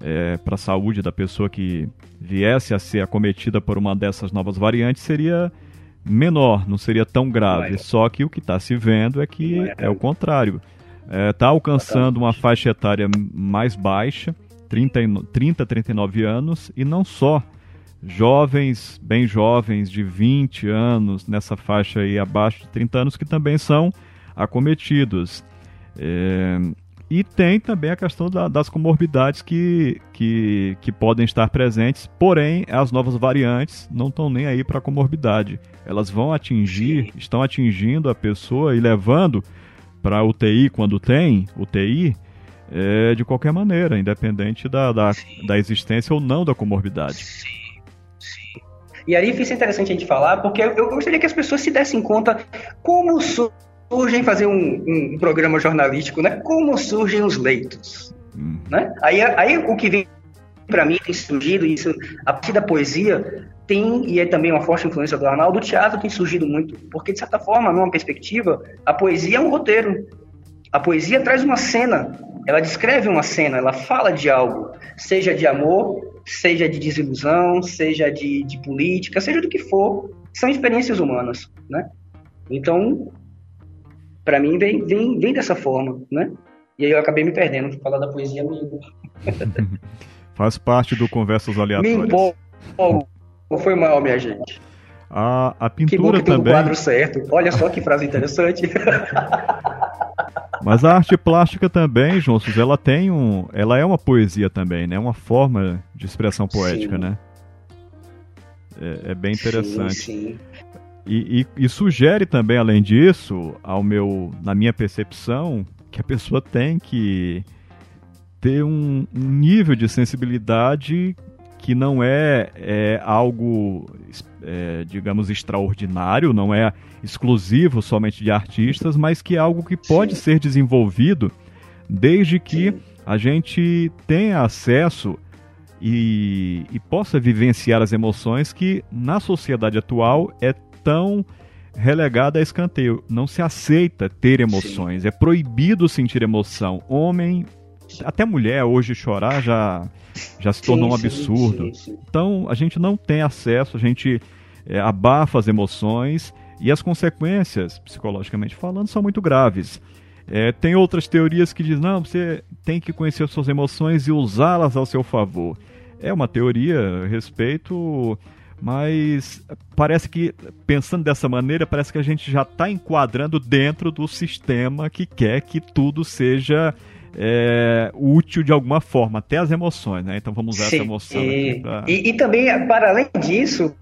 é, para a saúde da pessoa que viesse a ser acometida por uma dessas novas variantes seria menor, não seria tão grave. Só que o que está se vendo é que é o contrário. Está é, tá alcançando uma faixa etária mais baixa, 30, 30, 39 anos, e não só jovens, bem jovens, de 20 anos, nessa faixa aí abaixo de 30 anos, que também são acometidos. É, e tem também a questão da, das comorbidades que, que, que podem estar presentes, porém as novas variantes não estão nem aí para a comorbidade. Elas vão atingir, estão atingindo a pessoa e levando para UTI quando tem UTI, é, de qualquer maneira, independente da, da, da, existência ou não da comorbidade. Sim,
sim. E aí isso é interessante a gente falar, porque eu, eu gostaria que as pessoas se dessem conta como surgem fazer um, um, programa jornalístico, né? Como surgem os leitos, hum. né? Aí, aí o que vem para mim tem surgido isso a partir da poesia tem e é também uma forte influência do Arnaldo. O teatro tem surgido muito, porque de certa forma, numa perspectiva, a poesia é um roteiro. A poesia traz uma cena, ela descreve uma cena, ela fala de algo, seja de amor, seja de desilusão, seja de, de política, seja do que for, são experiências humanas, né? Então, para mim vem, vem, vem dessa forma, né? E aí eu acabei me perdendo, falar da poesia mesmo. [laughs]
Faz parte do Conversas Aleatórias. Me
empolgo. Foi mal, minha gente.
A, a pintura que bom que
tem
também.
um quadro certo. Olha só que frase interessante. [laughs]
Mas a arte plástica também, João ela tem um, ela é uma poesia também, né? Uma forma de expressão poética, sim. né? É, é, bem interessante. Sim, sim. E, e, e, sugere também, além disso, ao meu, na minha percepção, que a pessoa tem que ter um, um nível de sensibilidade que não é, é algo, é, digamos, extraordinário, não é exclusivo somente de artistas, mas que é algo que pode Sim. ser desenvolvido desde que Sim. a gente tenha acesso e, e possa vivenciar as emoções que na sociedade atual é tão relegada a escanteio. Não se aceita ter emoções, Sim. é proibido sentir emoção. Homem, até mulher hoje chorar já, já se tornou sim, um absurdo. Sim, sim, então a gente não tem acesso, a gente é, abafa as emoções e as consequências, psicologicamente falando, são muito graves. É, tem outras teorias que dizem, não, você tem que conhecer suas emoções e usá-las ao seu favor. É uma teoria, respeito, mas parece que, pensando dessa maneira, parece que a gente já está enquadrando dentro do sistema que quer que tudo seja é, útil de alguma forma, até as emoções, né? Então vamos usar Sim, essa emoção.
E, pra... e, e também, para além disso,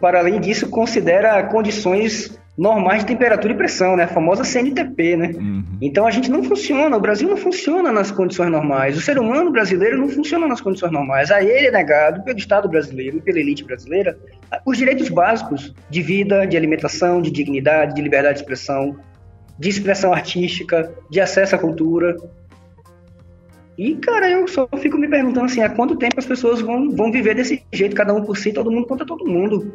para além disso, considera condições normais de temperatura e pressão, né? A famosa CNTP, né? Uhum. Então a gente não funciona, o Brasil não funciona nas condições normais. O ser humano brasileiro não funciona nas condições normais. A ele é negado pelo Estado brasileiro e pela elite brasileira os direitos básicos de vida, de alimentação, de dignidade, de liberdade de expressão, de expressão artística, de acesso à cultura. E, cara, eu só fico me perguntando assim, há quanto tempo as pessoas vão, vão viver desse jeito, cada um por si, todo mundo contra todo mundo.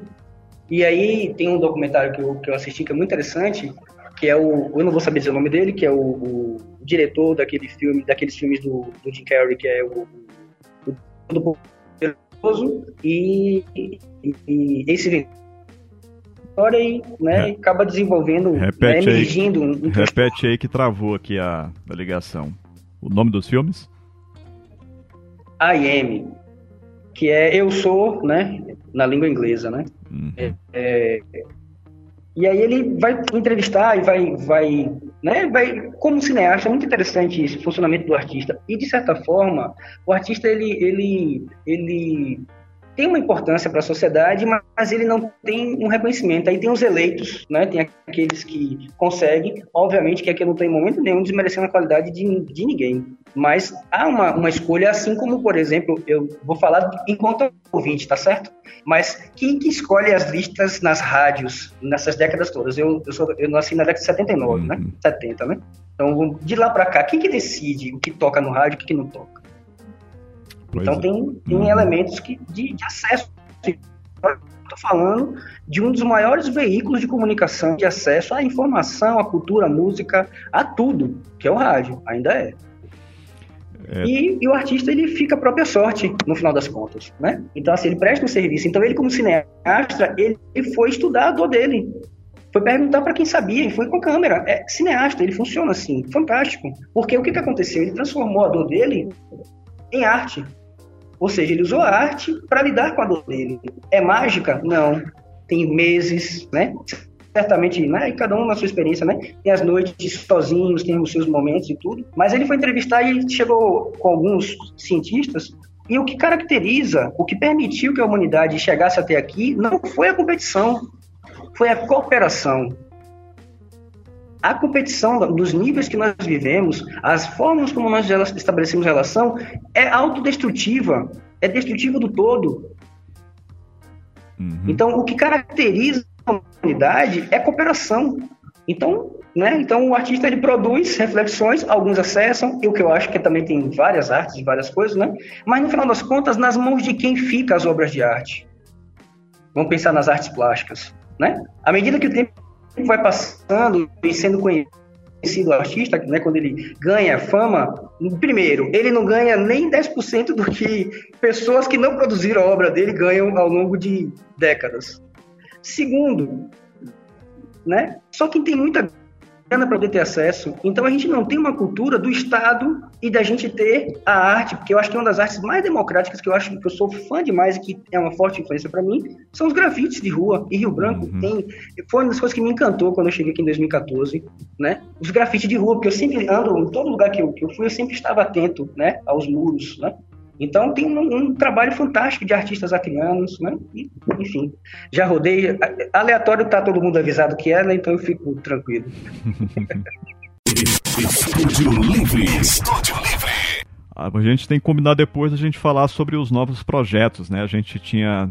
E aí tem um documentário que eu, que eu assisti que é muito interessante, que é o. Eu não vou saber dizer o nome dele, que é o, o diretor daquele filme, daqueles filmes do, do Jim Carrey, que é o. o do Poderoso e, e, esse história e né, é. acaba desenvolvendo,
repete né, emergindo. Aí, um, um repete aí que travou aqui a, a ligação. O nome dos filmes?
I Am, que é Eu Sou, né, na língua inglesa, né? Uhum. É, é, e aí ele vai entrevistar e vai, vai, né, vai como cineasta, é muito interessante esse funcionamento do artista. E de certa forma, o artista ele, ele, ele tem uma importância para a sociedade, mas ele não tem um reconhecimento. Aí tem os eleitos, né? Tem aqueles que conseguem, obviamente que aqui não tem momento nenhum desmerecendo a qualidade de, de ninguém. Mas há uma, uma escolha, assim como, por exemplo, eu vou falar enquanto ouvinte, tá certo? Mas quem que escolhe as listas nas rádios nessas décadas todas? Eu, eu, sou, eu nasci na década de 79, né? 70, uhum. né? Então, de lá para cá, quem que decide o que toca no rádio e o que não toca? Pois então, é. tem, tem uhum. elementos que, de, de acesso. Estou falando de um dos maiores veículos de comunicação, de acesso à informação, à cultura, à música, a tudo, que é o rádio, ainda é. É. E, e, o artista ele fica a própria sorte no final das contas, né? Então assim ele presta um serviço. Então ele como cineasta ele, ele foi estudar a dor dele, foi perguntar para quem sabia e foi com a câmera. É cineasta, ele funciona assim, fantástico. Porque o que, que aconteceu? Ele transformou a dor dele em arte. Ou seja, ele usou a arte para lidar com a dor dele. É mágica? Não. Tem meses, né? Certamente, né? Cada um na sua experiência, né? Tem as noites sozinhos, tem os seus momentos e tudo. Mas ele foi entrevistar e chegou com alguns cientistas e o que caracteriza, o que permitiu que a humanidade chegasse até aqui, não foi a competição, foi a cooperação. A competição dos níveis que nós vivemos, as formas como nós estabelecemos relação, é autodestrutiva, é destrutiva do todo. Uhum. Então, o que caracteriza a humanidade é cooperação. Então, né? Então, o artista ele produz reflexões, alguns acessam, e o que eu acho que também tem várias artes, várias coisas, né? Mas no final das contas, nas mãos de quem fica as obras de arte? Vamos pensar nas artes plásticas, né? À medida que o tempo vai passando e sendo conhecido artista, né, quando ele ganha fama, primeiro, ele não ganha nem 10% do que pessoas que não produziram a obra dele ganham ao longo de décadas. Segundo, né, só quem tem muita para poder ter acesso. Então a gente não tem uma cultura do Estado e da gente ter a arte, porque eu acho que é uma das artes mais democráticas que eu acho que eu sou fã demais e que é uma forte influência para mim, são os grafites de rua. E Rio Branco uhum. tem. Foi uma das coisas que me encantou quando eu cheguei aqui em 2014, né? Os grafites de rua, porque eu sempre ando, em todo lugar que eu, que eu fui, eu sempre estava atento, né? Aos muros, né? Então tem um, um, trabalho fantástico de artistas acrianos, né? E, enfim, já rodei. Aleatório tá todo mundo avisado que é, né? Então eu fico tranquilo.
Estúdio Livre. Estúdio Livre. A gente tem que combinar depois a gente falar sobre os novos projetos, né? A gente tinha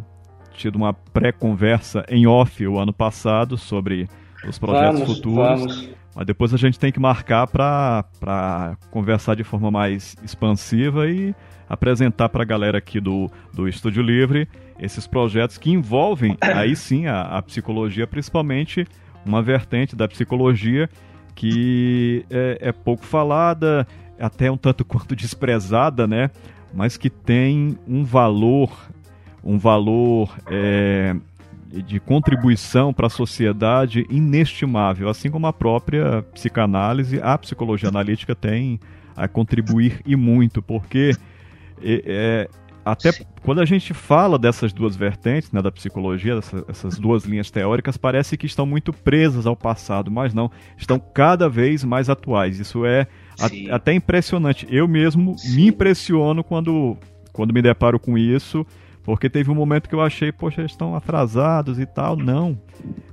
tido uma pré-conversa em off o ano passado sobre os projetos vamos, futuros. Vamos. Mas depois a gente tem que marcar para conversar de forma mais expansiva e apresentar para a galera aqui do, do Estúdio Livre esses projetos que envolvem [coughs] aí sim a, a psicologia, principalmente uma vertente da psicologia que é, é, pouco falada, até um tanto [laughs] quanto desprezada, né? Mas que tem um valor, um valor é, de contribuição para a sociedade inestimável, assim como a própria psicanálise, a psicologia analítica tem a contribuir e muito, porque é, é, até Sim. quando a gente fala dessas duas vertentes, né, da psicologia, dessa, essas duas linhas teóricas, parece que estão muito presas ao passado, mas não, estão cada vez mais atuais. Isso é a, até impressionante. Eu mesmo Sim. me impressiono quando, quando me deparo com isso, porque teve um momento que eu achei, poxa, eles estão atrasados e tal. Não.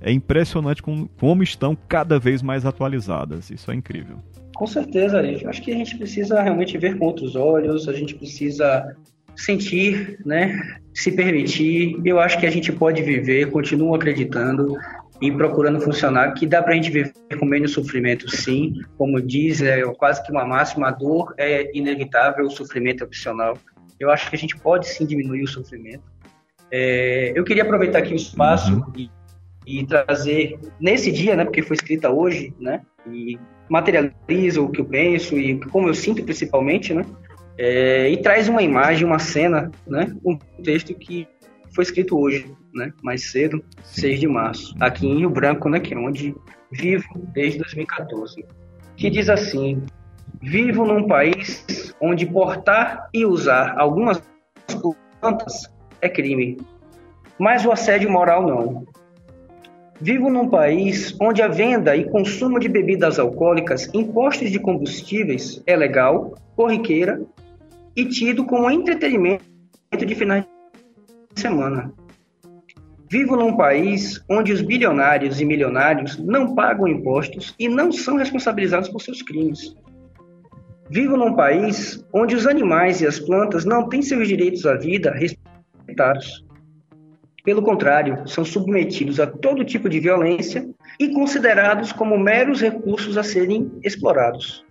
É impressionante com, como estão cada vez mais atualizadas. Isso é incrível.
Com certeza, Ari. Acho que a gente precisa realmente ver com outros olhos, a gente precisa sentir, né? Se permitir. Eu acho que a gente pode viver, continuo acreditando e procurando funcionar, que dá para a gente viver com menos sofrimento, sim. Como diz, é quase que uma máxima, a dor é inevitável, o sofrimento é opcional. Eu acho que a gente pode sim diminuir o sofrimento. É, eu queria aproveitar aqui o espaço uhum. e, e, trazer, nesse dia, né, porque foi escrita hoje, né, e materializa o que eu penso e como eu sinto principalmente, né, é, e traz uma imagem, uma cena, né? Um texto que foi escrito hoje, né? Mais cedo, 6 de março, aqui em Rio Branco, né? Que é onde vivo desde 2014. Que diz assim: Vivo num país onde portar e usar algumas plantas é crime, mas o assédio moral não. Vivo num país onde a venda e consumo de bebidas alcoólicas em postos de combustíveis é legal, corriqueira e tido como entretenimento de finais de semana. Vivo num país onde os bilionários e milionários não pagam impostos e não são responsabilizados por seus crimes. Vivo num país onde os animais e as plantas não têm seus direitos à vida respeitados. Pelo contrário, são submetidos a todo tipo de violência e considerados como meros recursos a serem explorados.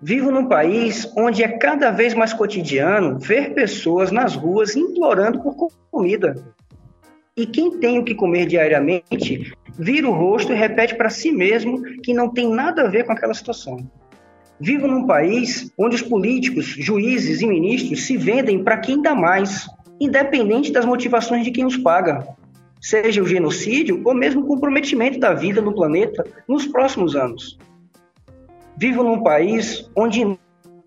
Vivo num país onde é cada vez mais cotidiano ver pessoas nas ruas implorando por comida. E quem tem o que comer diariamente vira o rosto e repete para si mesmo que não tem nada a ver com aquela situação. Vivo num país onde os políticos, juízes e ministros se vendem para quem dá mais, independente das motivações de quem os paga, seja o genocídio ou mesmo o comprometimento da vida no planeta nos próximos anos. Vivo num país onde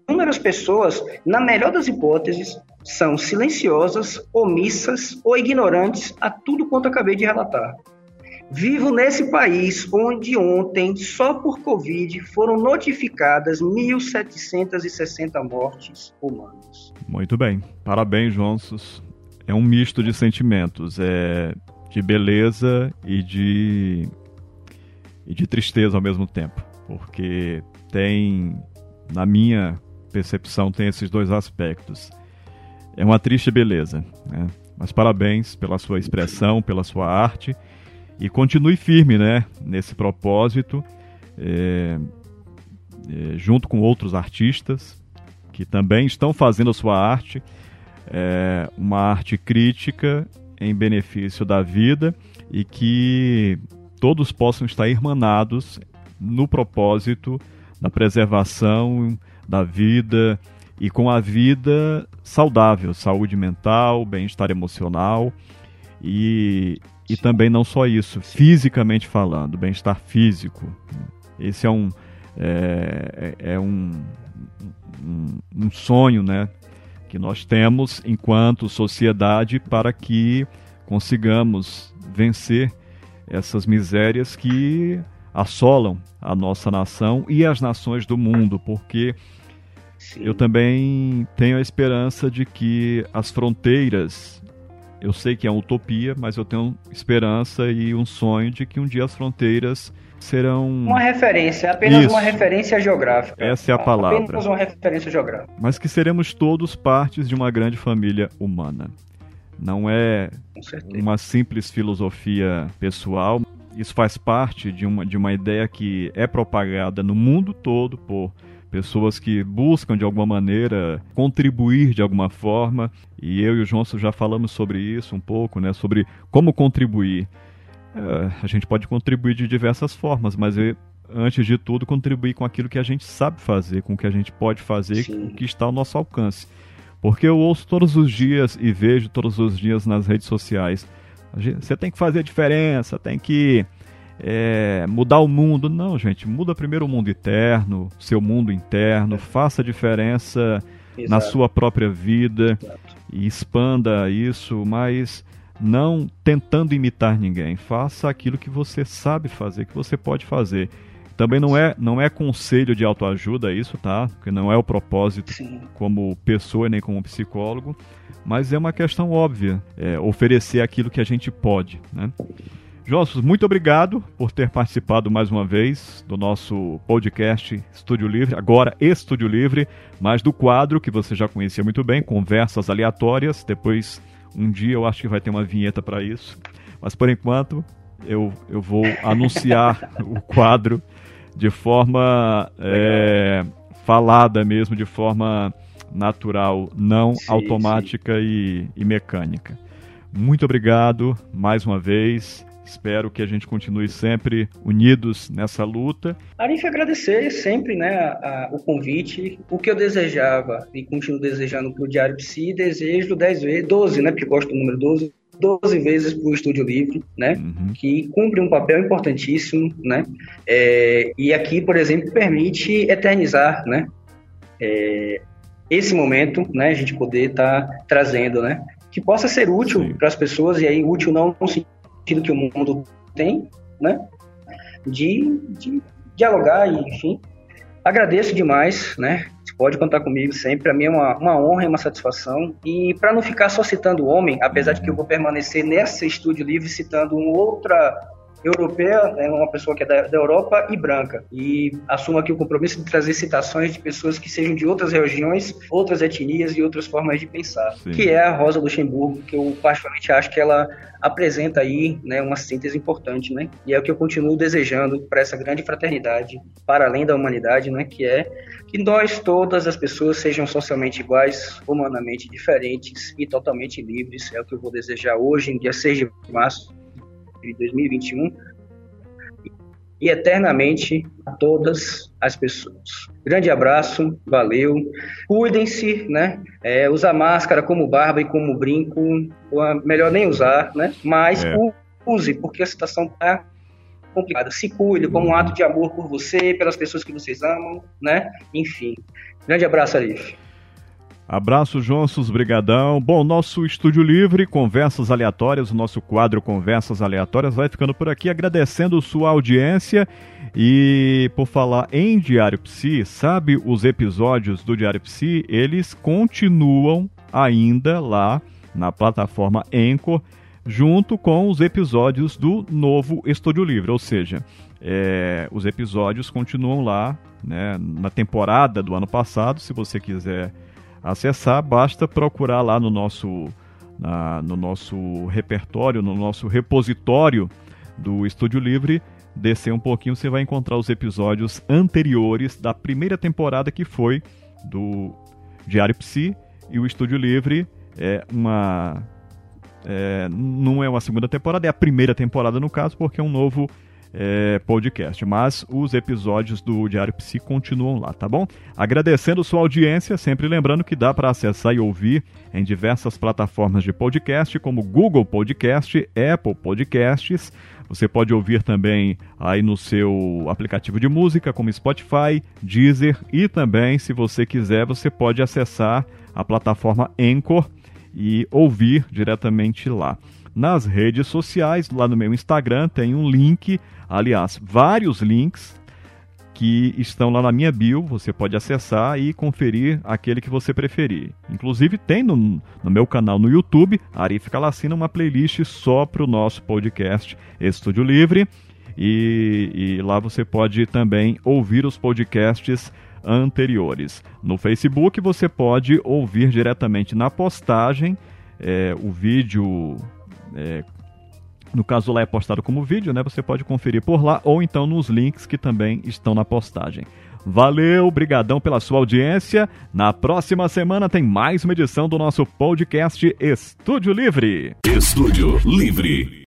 inúmeras pessoas, na melhor das hipóteses, são silenciosas, omissas ou ignorantes a tudo quanto acabei de relatar. Vivo nesse país onde ontem, só por Covid, foram notificadas 1.760 mortes humanas.
Muito bem. Parabéns, Jonsos. É um misto de sentimentos. É de beleza e de, e de tristeza ao mesmo tempo. Porque tem, na minha percepção, tem esses dois aspectos. É uma triste beleza, né? Mas parabéns pela sua expressão, pela sua arte e continue firme, né? Nesse propósito, é, é, junto com outros artistas que também estão fazendo a sua arte, é, uma arte crítica em benefício da vida e que todos possam estar irmanados no propósito na preservação da vida e com a vida saudável, saúde mental, bem-estar emocional e, e também não só isso, fisicamente falando, bem-estar físico. Esse é um é, é, é um, um, um sonho, né, que nós temos enquanto sociedade para que consigamos vencer essas misérias que assolam a nossa nação e as nações do mundo, porque Sim. eu também tenho a esperança de que as fronteiras, eu sei que é uma utopia, mas eu tenho esperança e um sonho de que um dia as fronteiras serão
uma referência, apenas Isso. uma referência geográfica.
Essa é a palavra.
Apenas uma referência geográfica.
Mas que seremos todos partes de uma grande família humana. Não é uma simples filosofia pessoal, isso faz parte de uma, de uma ideia que é propagada no mundo todo por pessoas que buscam de alguma maneira contribuir de alguma forma. E eu e o Johnson já falamos sobre isso um pouco, né? Sobre como contribuir. É, a gente pode contribuir de diversas formas, mas eu, antes de tudo, contribuir com aquilo que a gente sabe fazer, com o que a gente pode fazer, Sim. com o que está ao nosso alcance. Porque eu ouço todos os dias e vejo todos os dias nas redes sociais Você tem que fazer a diferença, tem que é, mudar o mundo. Não, gente, muda primeiro o mundo interno, seu mundo interno, faça a diferença Exato. na sua própria vida Exato. e expanda isso, mas não tentando imitar ninguém. Faça aquilo que você sabe fazer, que você pode fazer. Também não é, não é conselho de autoajuda isso, tá? Porque não é o propósito Sim. como pessoa nem como psicólogo, mas é uma questão óbvia, é oferecer aquilo que a gente pode, né? Jossos, muito obrigado por ter participado mais uma vez do nosso podcast Estúdio Livre, agora Estúdio Livre, mas do quadro que você já conhecia muito bem, Conversas Aleatórias. Depois, um dia, eu acho que vai ter uma vinheta para isso. Mas por enquanto, eu, eu vou anunciar [laughs] o quadro de forma é, falada mesmo, de forma natural, não sim, automática sim. E, e mecânica. Muito obrigado mais uma vez. Espero que a gente continue sempre unidos nessa luta.
Arif, agradecer sempre né, a, a, o convite. O que eu desejava e continuo desejando para o Diário Psi, desejo 10 vezes, 12, né? Porque gosto do número 12. 12 vezes para o Estúdio Livre, né? Uhum. Que cumpre um papel importantíssimo, né? É, e aqui, por exemplo, permite eternizar, né? É, esse momento, né? A gente poder estar tá trazendo, né? Que possa ser útil para as pessoas, e aí útil não no sentido que o mundo tem, né? De, de dialogar e, enfim. Agradeço demais, né? Você pode contar comigo sempre. Para mim é uma, uma honra e uma satisfação. E para não ficar só citando o homem, apesar de que eu vou permanecer nesse estúdio livre citando uma outra europeia, é uma pessoa que é da, da, Europa e branca. E assumo aqui o compromisso de trazer citações de pessoas que sejam de outras regiões, outras etnias e outras formas de pensar. Sim. Que é a Rosa Luxemburgo, que eu particularmente acho que ela apresenta aí né, uma síntese importante, né? E é o que eu continuo desejando para essa grande fraternidade, para além da humanidade, né? Que é que nós, todas as pessoas, sejam socialmente iguais, humanamente diferentes e totalmente livres. É o que eu vou desejar hoje, em dia 6 de março de 2021 e eternamente a todas as pessoas. Grande abraço, valeu. Cuidem-se, né? É, usar máscara como barba e como brinco, melhor nem usar, né? Mas é. use, porque a situação está complicada. Se cuide como um ato de amor por você, pelas pessoas que vocês amam, né? Enfim. Grande abraço, Arif.
Abraço, Jonsos, brigadão. Bom, nosso Estúdio Livre, Conversas Aleatórias, o nosso quadro Conversas Aleatórias vai ficando por aqui, agradecendo sua audiência. E por falar em Diário Psi, sabe os episódios do Diário Psi, eles continuam ainda lá na plataforma Anchor, junto com os episódios do novo Estúdio Livre, ou seja, é, os episódios continuam lá né, na temporada do ano passado, se você quiser acessar, basta procurar lá no nosso, na, no nosso repertório, no nosso repositório do Estúdio Livre, descer um pouquinho, você vai encontrar os episódios anteriores da primeira temporada que foi do Diário Psi e o Estúdio Livre. É uma é, não é uma segunda temporada, é a primeira temporada no caso, porque é um novo é, podcast. Mas os episódios do Diário Psi continuam lá, tá bom? Agradecendo sua audiência, sempre lembrando que dá para acessar e ouvir em diversas plataformas de podcast, como Google Podcast, Apple Podcasts. Você pode ouvir também aí no seu aplicativo de música, como Spotify, Deezer e também, se você quiser, você pode acessar a plataforma Anchor e ouvir diretamente lá. Nas redes sociais, lá no meu Instagram, tem um link Aliás, vários links que estão lá na minha bio, você pode acessar e conferir aquele que você preferir. Inclusive tem no, no meu canal no YouTube, Arif Calacina, uma playlist só para o nosso podcast Estúdio Livre. E, e, lá você pode também ouvir os podcasts anteriores. No Facebook você pode ouvir diretamente na postagem é, o vídeo é, no caso lá é postado como vídeo, né? Você pode conferir por lá ou então nos links que também estão na postagem. Valeu, brigadão pela sua audiência. Na próxima semana tem mais uma edição do nosso podcast Estúdio Livre.
Estúdio Livre.